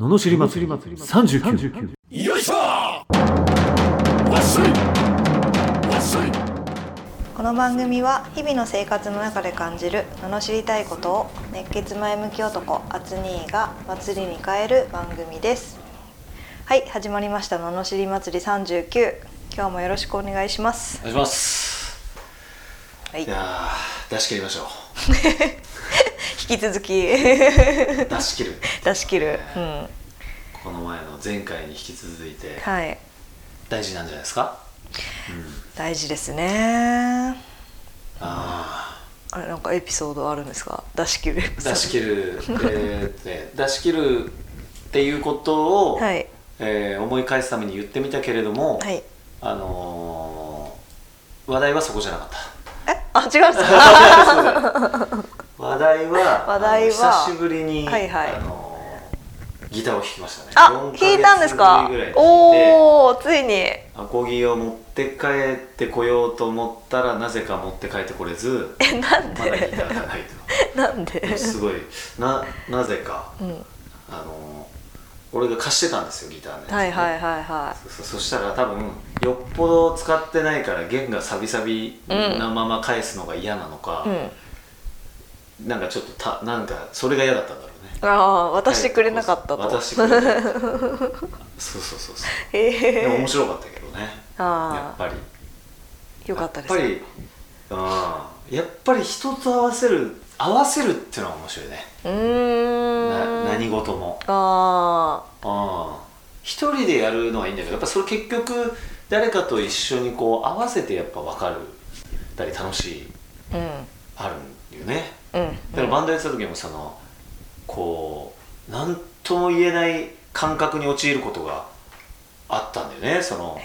ののしり祭り。39よいしょ！わっしょい！わっしょい！この番組は日々の生活の中で感じる罵りたいことを熱血前向き男アツニーが祭りに変える番組です。はい始まりました。罵り祭り39今日もよろしくお願いします。お願いします。はい。いやー出し切りましょ 引き続き。う出し切る。出し切る。うん。この前の前回に引き続いて。はい。大事なんじゃないですか？大事ですね。ああれなんかエピソードあるんですか？出し切る出し切る、えーね出し切るっていうことを、はい。えー思い返すために言ってみたけれども、はい。あのー話題はそこじゃなかった。え？あ違うんですか？話題は話題は久しぶりに、はいはい。あのーギターを弾きましたね。あ4ヶ聞いたんですか？おおついに。アコギを持って帰ってこようと思ったらなぜか持って帰ってこれずえなんまだギでターがない なんで？とすごい。ななぜか。うん。あの俺が貸してたんですよギターね。はいはいはいはそそしたら多分よっぽど使ってないから弦がサビサビなまま返すのが嫌なのかい、うんなんかちょっとたなんかそれが嫌だったんだろうね。ああ渡してくれなかったと、渡してくれないそうそうそうそう。へでも面え白かったけどね。やあっぱり。あよかったですやっぱりうんやっぱり人と合わせる合わせるっていうのは面白いね、うーん。な何事も。あうん一人でやるのはいいんだけどやっぱそれ結局誰かと一緒にこう合わせてやっぱ分かるたり楽しいあうん。あるんよねうん。だからバンドやってた時もそのこう何とも言えない感覚に陥ることがあったんだよね。その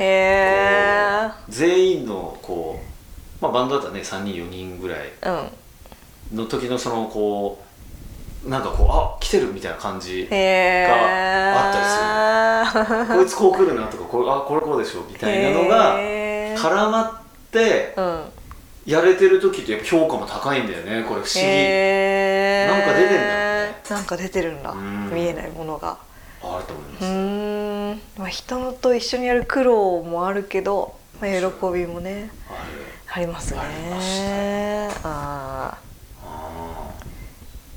全員のこう、まあ、バンドだったらね3人4人ぐらいうん。の時のそのこうなんかこうあ来てるみたいな感じがあこいつこう来るなとかこうあこれこうでしょみたいなのが絡まってうんやれてる時って評価も高いんだよね。これ不思議。なんか出てんだろうね。なんか出てるんだ。うん。見えないものが。あると思いまうす、ーん。まあ人と一緒にやる苦労もあるけど、まあ、喜びもねありますね。ありました。ねあ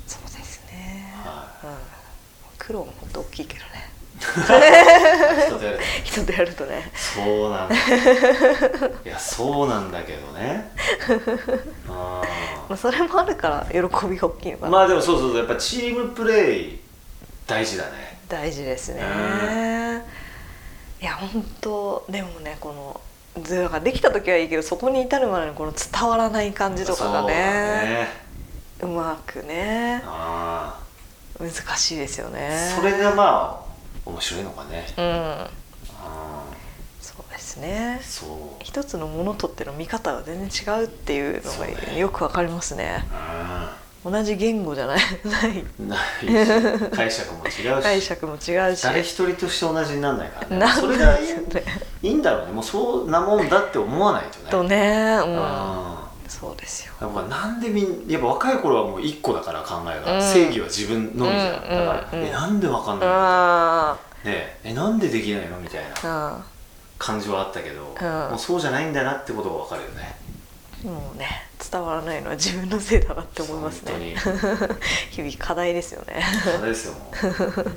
そうですね、ーはうん、苦労も本当大きいけどね。い人とやると人とやるとね。そうなんだ。いやそうなんだけどね。あ まあ、それもあるから喜びが大きいのかな、ーまあでもそうそうそうやっぱチームプレイ大事だね。大事ですね、いや本当でもねこのずなんかできた時はいいけどそこに至るまでのこの伝わらない感じとかがねね。うまくねあ難しいですよーね。それがまあ面白いのかね。うん。あそうですね。ーそう。一つのものとっての見方が全然違うっていうのがよくわかりますね。あ同じ言語じゃない。ない。ー ないし。解釈も違うし。解釈も違うし。誰一人として同じにならないからね。それがいいないいいんだろうね。もうそんなもんだって思わないとね。とねうん。あそうですよ。ーやっぱなんでみんやっぱ若い頃はもう一個だから考えが、うん。正義は自分のみじゃん、だから、うん。うん。えなんでわかんないの？あねえなんでできないの？みたいなあ感じはあったけど、ん。もうそうじゃないんだなってことがわかるよね。もうね伝わらないのは自分のせいだなって思いますね。日々課題ですよね。そうですよもう。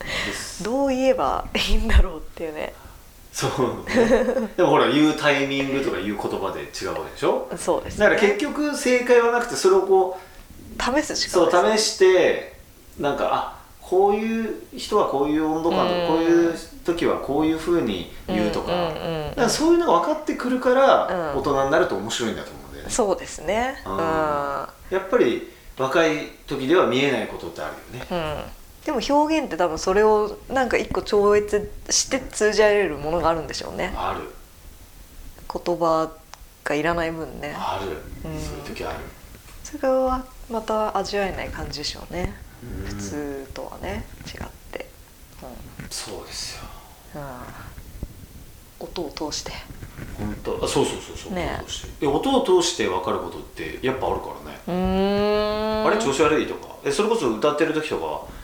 です。どう言えばいいんだろうっていうねそう。ねでもほら言うタイミングとか言う言葉で違うわけでしょ？そうですね。だから結局正解はなくてそれをこ試すしうかないそう試してなんかあこういう人はこういう温度感とうん。かこういう時はこういうふうに言うとか,、からそういうのが分かってくるからうん大人になると面白いんだと思うんだよね、そうですね。ううんん、やっぱり若い時では見えないことってあるよね。うん、でも表現って多分それをなんか一個超越して通じ合えるものがあるんでしょうね。ある。言葉がいらない分ね。ある、うん。そういう時ある。それはまた味わえない感じでしょうね。うん。普通とはね。違って、そうですよ。うん。うん、音を通して。本当。あそうそうそうそう、ね。音を通して。え音を通して分かることってやっぱあるからね、うーん。あれ調子悪いとか。えそれこそ歌ってる時とか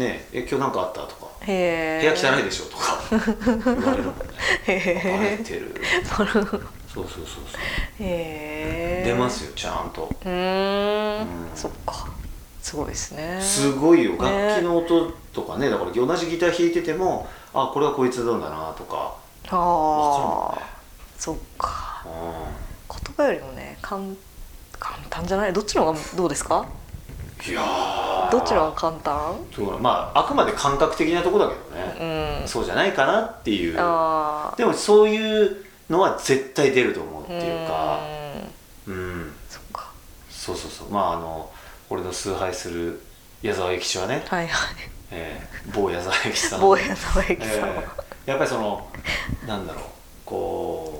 ねえ今日なんかあったとか。部屋汚いでしょとか。言われるもんね。てる。そうそうそうそう。へえ。出ますよちゃんと。うーん。うん。そっか。すごいですね。すごいよ。楽ね器の音とかねだから同じギター弾いててもあこれはこいつなんだなとか。ああそっか。う言葉よりもね簡簡単じゃない？どっちの方がどうですか？んいやーどっちの方が簡単？そうだまああくまで感覚的なとこだけどね、うん。そうじゃないかなっていう。でもそういうのは絶対出ると思うっていうか。うん。うん。そっか。そうそうそう。まああの俺の崇拝する矢沢永吉はね、はいはい。えー某矢沢永吉さん。坊や沢駅さんえーやっぱりそのなんだろう。こう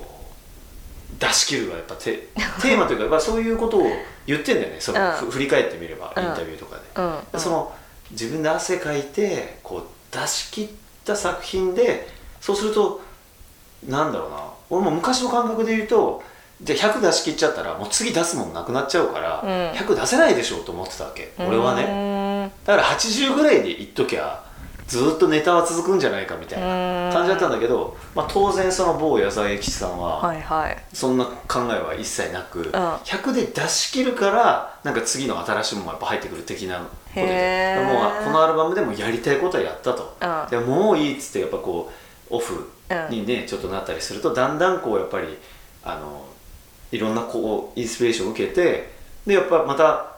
出し切るがやっぱテテーマというかやっぱそういうことを言ってんだよね。その、うん。ふ振り返ってみればうん。インタビューとかで、うん。うん。その自分で汗かいてこう出し切った作品でそうするとなんだろうな。俺も昔の感覚で言うとじゃあ100出し切っちゃったらもう次出すもんなくなっちゃうから、うん。100出せないでしょうと思ってたわけ。俺はね。ねだから80ぐらいでいっときゃずーっとネタは続くんじゃないかみたいな感じだったんだけど、まあ、当然その某矢沢永吉さんはそんな考えは一切なく、ん。100で出し切るからなんか次の新しいものがやっぱ入ってくる的なことでもうこのアルバムでもやりたいことはやったと、うん。でもういいっつってやっぱこうオフにね、ちょっとなったりするとだんだんこうやっぱりあのいろんなこうインスピレーションを受けてでやっぱまた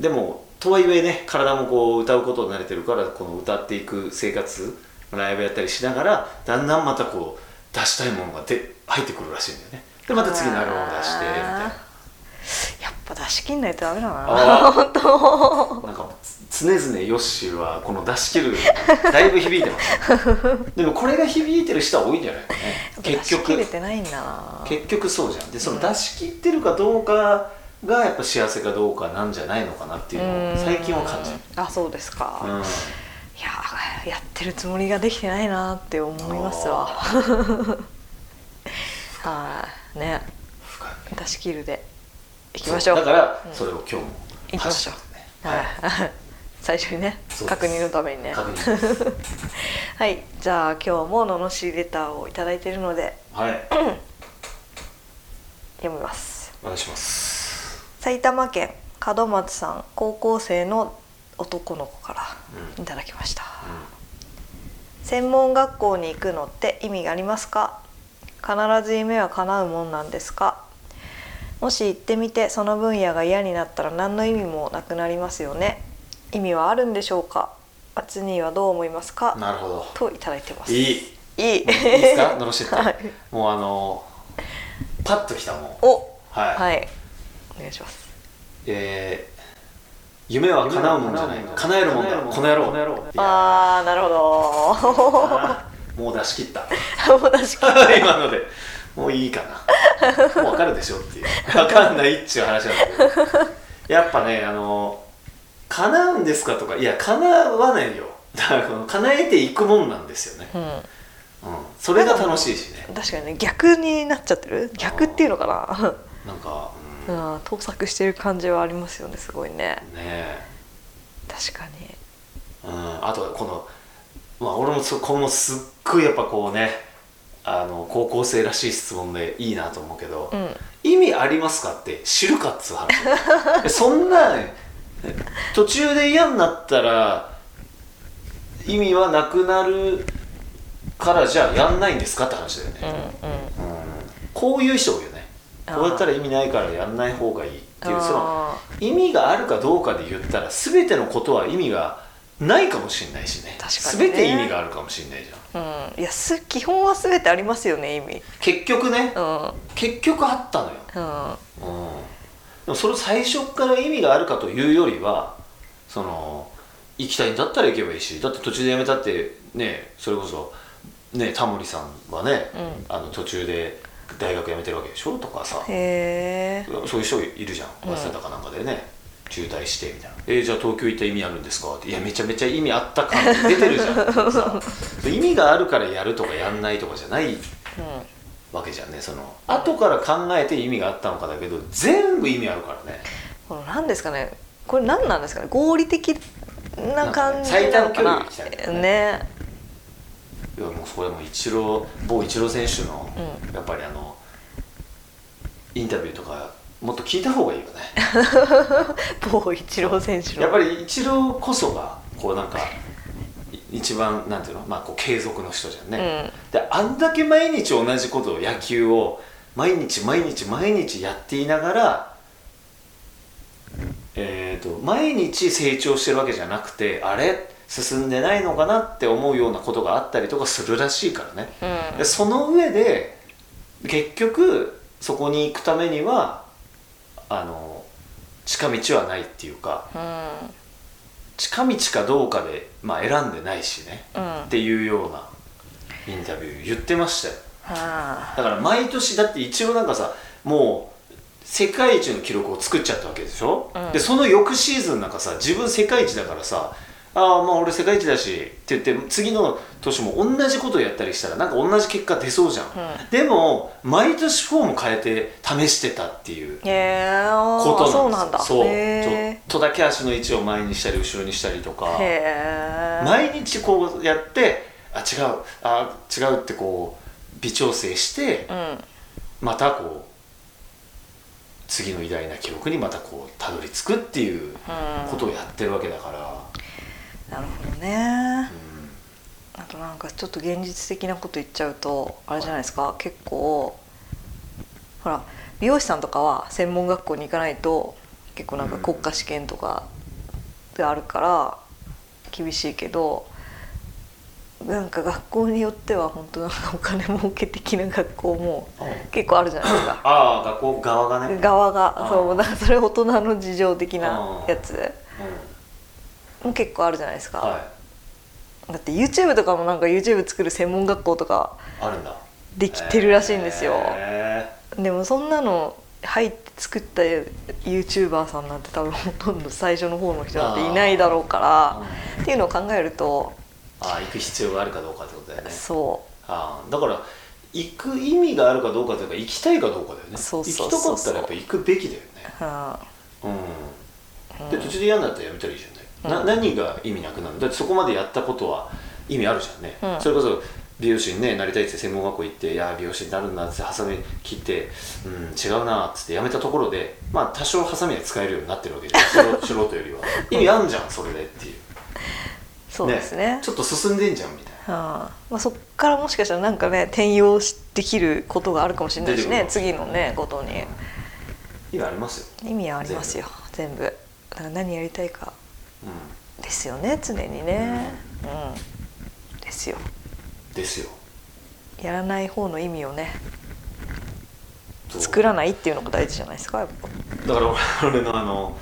でもとはいえね体もこう歌うことに慣れてるからこの歌っていく生活ライブやったりしながらだんだんまたこう出したいものがで入ってくるらしいんだよね。でまた次のアルバムを出してみたいな。やっぱ出し切んないとダメだな。本当。なんか常々ヨッシーはこの出し切るだいぶ響いてますでもこれが響いてる人は多いんじゃないかね。結局。てないんだな。結局そうじゃん。でその出し切ってるかどうかがやっぱ幸せかどうかなんじゃないのかなっていうのを最近は感じる。うんあそうですか、いうん。ややってるつもりができてないなって思いますわ。はい。ね。深い出し切るで。いきましょう。だからうん。それを今日も行きましょう。はい、最初にね確認のためにね。はい。じゃあ今日も罵りレターをいただいているので。はい。読みます。お願いします埼玉県門松さん高校生の男の子からうん。いただきました、専門学校に行くのって意味がありますか？必ず夢は叶うもんなんですか？もし行ってみてその分野が嫌になったら何の意味もなくなりますよね。意味はあるんでしょうか？あつにはどう思いますか？なるほど。といただいてます。いい。いい。いいですか？のろしって、はい。もうあのパッときたもん。お。はい、はいお願いします。えー夢は叶うもんじゃない。叶えるもんだ。この野郎あーなるほど。もう出し切った。もう確かに今ので。もういいかな。もう分かるでしょっていう。分かんないっちゅう話なんだけど。やっぱねあの叶うんですかとかいや叶わないよ。だからこの叶えていくもんなんですよね、うん。うん、それが楽しいしね。確かにね逆になっちゃってる？逆っていうのかな？んか、な、うん、うん、盗作してる感じはありますよねすごいね。ねえ。確かに。うん、あとはこの、まあ、俺もそこのすっごいやっぱこうねあの高校生らしい質問でいいなと思うけど、うん。意味ありますかって知るかっつう話。でそんな途中で嫌になったら意味はなくなるからじゃあやんないんですかって話だよね、うんうん。うん。こういう人多いよねこうやったら意味ないからやんない方がいいっていうそのあ意味があるかどうかで言ったら全てのことは意味がないかもしれないしね。確かにね。全て意味があるかもしれないじゃん。ーうん。いやす基本は全てありますよね意味。結局ねうん。結局あったのよ、うん。うん、でもそれ最初から意味があるかというよりはその行きたいんだったら行けばいいしだって途中で辞めたってねそれこそねタモリさんはね、うあの途中で大学辞めてるわけでしょとかさ。そういう人いるじゃん。うん。早稲田かなんかでね、中退してみたいな「えーじゃあ東京行った意味あるんですか?」って「いやめちゃめちゃ意味あった感出てるじゃん」さ意味があるからやるとかやんないとかじゃないわけじゃんねその。後から考えて意味があったのかだけど全部意味あるからね。この何ですかね？これ何なんですかね？合理的な感じ最短距離なのかな行きたいよね。ねいやもうそれもイチロー某イチロー選手の、うやっぱりあのインタビューとかもっと聞いた方がいいよね。某イチロー選手の。やっぱりイチローこそがこうなんかい一番なんていうの？まあこう継続の人じゃんね、であんだけ毎日同じことを野球を毎日毎日毎日やっていながらえー、と毎日成長してるわけじゃなくてあれ？進んでないのかなって思うようなことがあったりとかするらしいからね、うん。でその上で結局そこに行くためにはあの近道はないっていうかうん。近道かどうかで、まあ、選んでないしね、うん。っていうようなインタビュー言ってましたよ。あ。だから毎年だって一応なんかさもう世界一の記録を作っちゃったわけでしょ、うん。でその翌シーズンなんかさ自分世界一だからさああまあ俺世界一だしって言って次の年も同じことをやったりしたらなんか同じ結果出そうじゃん、うでも毎年フォーム変えて試してたっていうことそうなんですそう。ちょへっとだけ足の位置を前にしたり後ろにしたりとか。毎日こうやってあ違うあ違うってこう微調整してうん。またこう次の偉大な記録にまたこうたどり着くっていうことをやってるわけだから、なるほどね。うんあとなんかちょっと現実的なこと言っちゃうとあれじゃないですか。結構ほら美容師さんとかは専門学校に行かないと結構なんか国家試験とかがあるから厳しいけどなんか学校によっては本当なんかお金儲け的な学校も結構あるじゃないですか。ああ学校側がね、側がそうだからそれ大人の事情的なやつ。うんも結構あるじゃないですか、はい。だって YouTube とかもなんか YouTube 作る専門学校とかあるんだ。できてるらしいんですよ、へでもそんなの入って作った YouTuber さんなんて多分ほとんど最初の方の人なんていないだろうからーっていうのを考えるとああ行く必要があるかどうかってことだよね。そああだから行く意味があるかどうかというか行きたいかどうかだよね。そうそう行きたかったらやっぱ行くべきだよね。う、はうん。で途中で嫌になったらやめたらいいじゃない、な何が意味なくなるの？だってそこまでやったことは意味あるじゃんね、うん。それこそ美容師に、ね、なりたいって専門学校行って「いや美容師になるんだ」ってハサミ切って「うん違うな」っつってやめたところでまあ多少ハサミは使えるようになってるわけじゃん。素人よりは。意味あんじゃんそれでっていう。そうですね。ちょっと進んでんじゃんみたいな。はあまあ、そっからもしかしたらなんかね転用しできることがあるかもしれないしね次のねことに。意味ありますよ、意味はありますよ全部。だから何やりたいか。うですよね常にね。うん。ですよ。ん、ですよ。やらない方の意味をねそう。作らないっていうのが大事じゃないですかやっぱ。だから俺俺のあの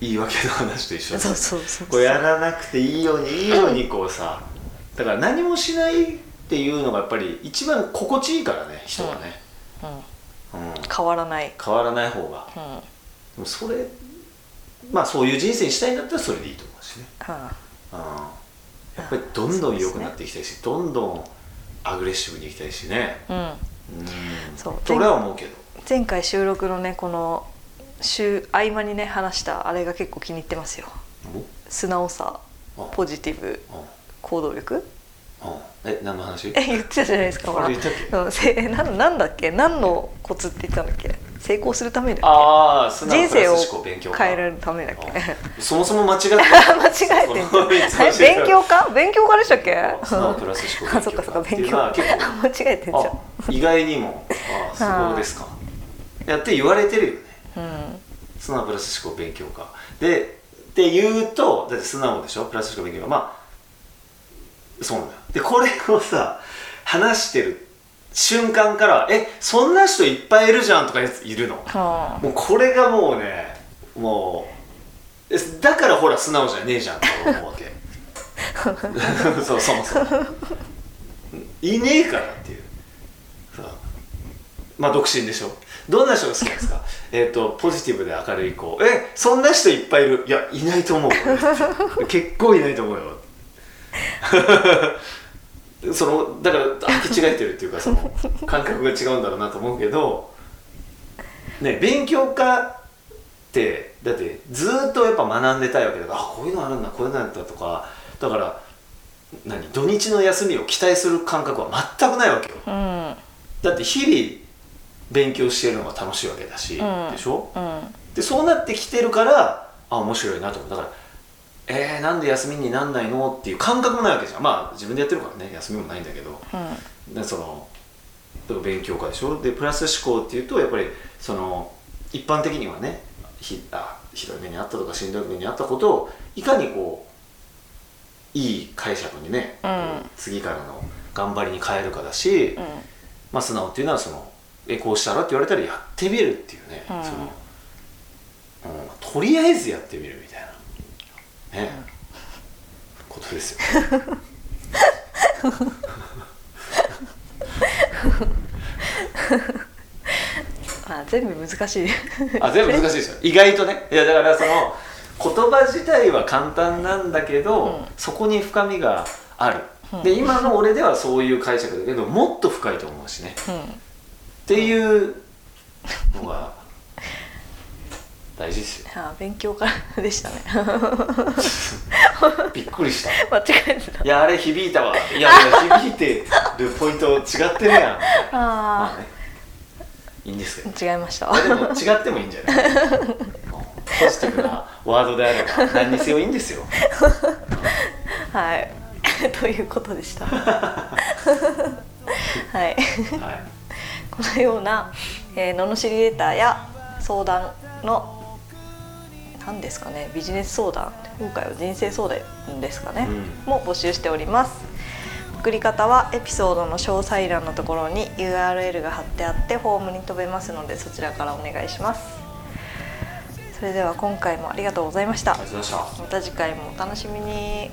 言い訳の話と一緒で。そうそうそうこうやらなくていいようにいいようにこうさだから何もしないっていうのがやっぱり一番心地いいからね人がね、うん、うん。変わらない、変わらない方が。うん。はでもそれまあそういう人生にしたいんだったらそれでいいと思うしね、あ、うん、やっぱりどんどん良くなっていきたいし、どんどんアグレッシブにいきたいしね。うん、うん。そうと俺は思うけど。前回収録のねこの週合間にね話したあれが結構気に入ってますよ。素直さおポジティブうん行動力。うんえ何の話？え言ってたじゃないですかほら。言ったっけ？うんせなんなんだっけ？何のコツって言ったんだっけ？成功するためだっああ人生を変えられるためだっけ？うんそもそも間違って 間違えてん勉強家勉強家でしたっけ？素直プラス思考あそっかそっか勉強間違えてんじゃん。あ意外にも。ああそうですか。やって言われてるよね。うん。素直プラス思考勉強家でって言うとだって素直でしょ？プラス思考勉強家まあそうなんだよ。でこれをさ話してる瞬間から「えそんな人いっぱいいるじゃん」とかやついるの。はもうこれがもうねもうえだからほら素直じゃねえじゃんと思うわけ。そうそもそも。いねえからっていう。さまあ独身でしょ。どんな人が好きですか？えっとポジティブで明るい子。えそんな人いっぱいいる。いやいないと思うよ。結構いないと思うよそのだから履き違えてるっていうかその感覚が違うんだろうなと思うけどね勉強家ってだってずーっとやっぱ学んでたいわけだからあこういうのあるんだこういうのあるんだとかだから何土日の休みを期待する感覚は全くないわけよ。うん。だって日々勉強してるのが楽しいわけだし、うん。でしょ？うん。でそうなってきてるからあ面白いなと思う。だからえー、なんで休みになんないのっていう感覚もないわけじゃん。まあ自分でやってるからね。休みもないんだけど。うん。でその勉強家でしょ？でプラス思考っていうとやっぱりその一般的にはねひあひどい目にあったとかしんどい目にあったことをいかにこういい解釈にね、うん。次からの頑張りに変えるかだし、うん。まあ、素直っていうのはそのえこうしたらって言われたらやってみるっていうね、うん。そのうん、とりあえずやってみるみたいなね、ことですよ。あ全部難しい。あ全部難しいですよ。意外とね。いやだからその言葉自体は簡単なんだけど、うん。そこに深みがある、うん。で今の俺ではそういう解釈だけどもっと深いと思うしね。うん。っていうのが大事ですよ。あ勉強から でしたね。びっくりした。間違えてた。いやあれ響いたわ。いやいや響いてるポイント違ってるやん。まああね。いいんですけど。あ違いました。でも違ってもいいんじゃない？うんポジティブなワードであれば何にせよいいんですよ。はい。ということでした。はい。はい。このような、えー、罵りレターや相談の何ですかねビジネス相談今回は人生相談ですかね、うも募集しております。送り方はエピソードの詳細欄のところに URL が貼ってあってフォームに飛べますのでそちらからお願いします。それでは今回もありがとうございました。ありがとうございました。また次回もお楽しみに